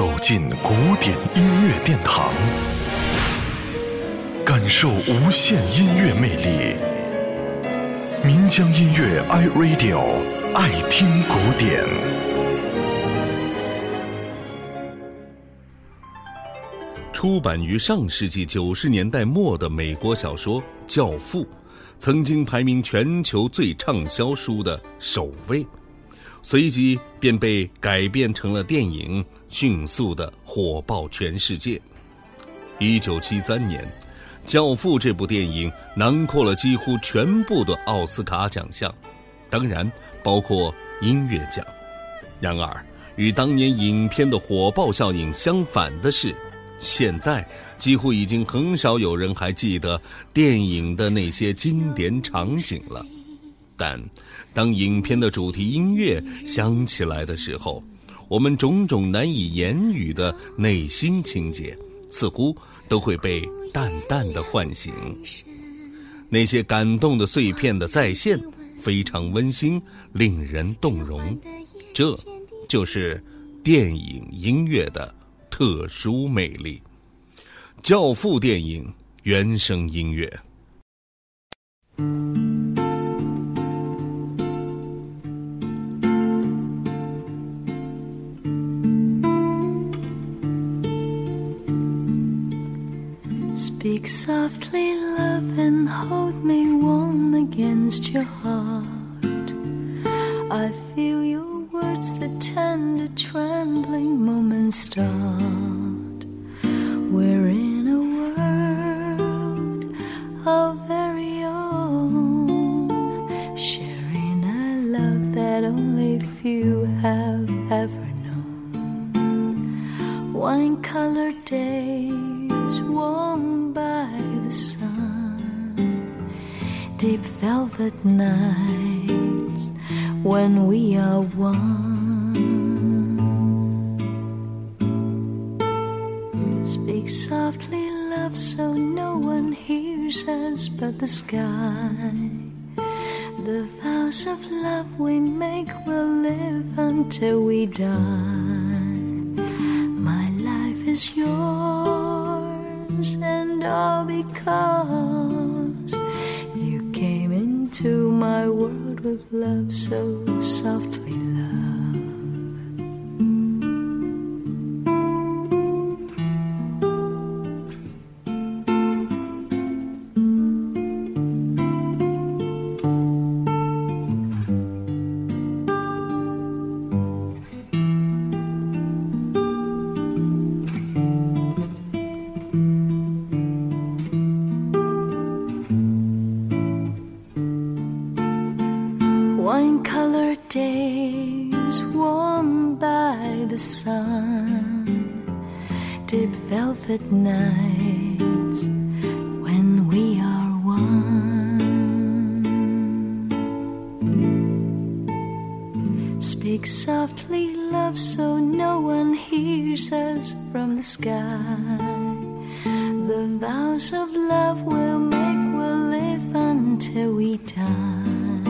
走进古典音乐殿堂，感受无限音乐魅力。民江音乐 iRadio 爱听古典。出版于上世纪九十年代末的美国小说《教父》，曾经排名全球最畅销书的首位。随即便被改编成了电影，迅速的火爆全世界。一九七三年，《教父》这部电影囊括了几乎全部的奥斯卡奖项，当然包括音乐奖。然而，与当年影片的火爆效应相反的是，现在几乎已经很少有人还记得电影的那些经典场景了。但，当影片的主题音乐响起来的时候，我们种种难以言语的内心情节，似乎都会被淡淡的唤醒。那些感动的碎片的再现，非常温馨，令人动容。这，就是电影音乐的特殊魅力。《教父》电影原声音乐。Speak softly, love, and hold me warm against your heart. I feel your words, the tender, trembling moments start. We're in a world of very own, sharing a love that only few have ever known. Wine colored days, warm by the sun, deep velvet nights when we are one. Speak softly, love, so no one hears us but the sky. The vows of love we make will live until we die. My life is yours, and all because you came into my world with love so softly, love. Wine colored days warmed by the sun, deep velvet nights when we are one. Speak softly, love, so no one hears us from the sky. The vows of love we'll make will live until we die.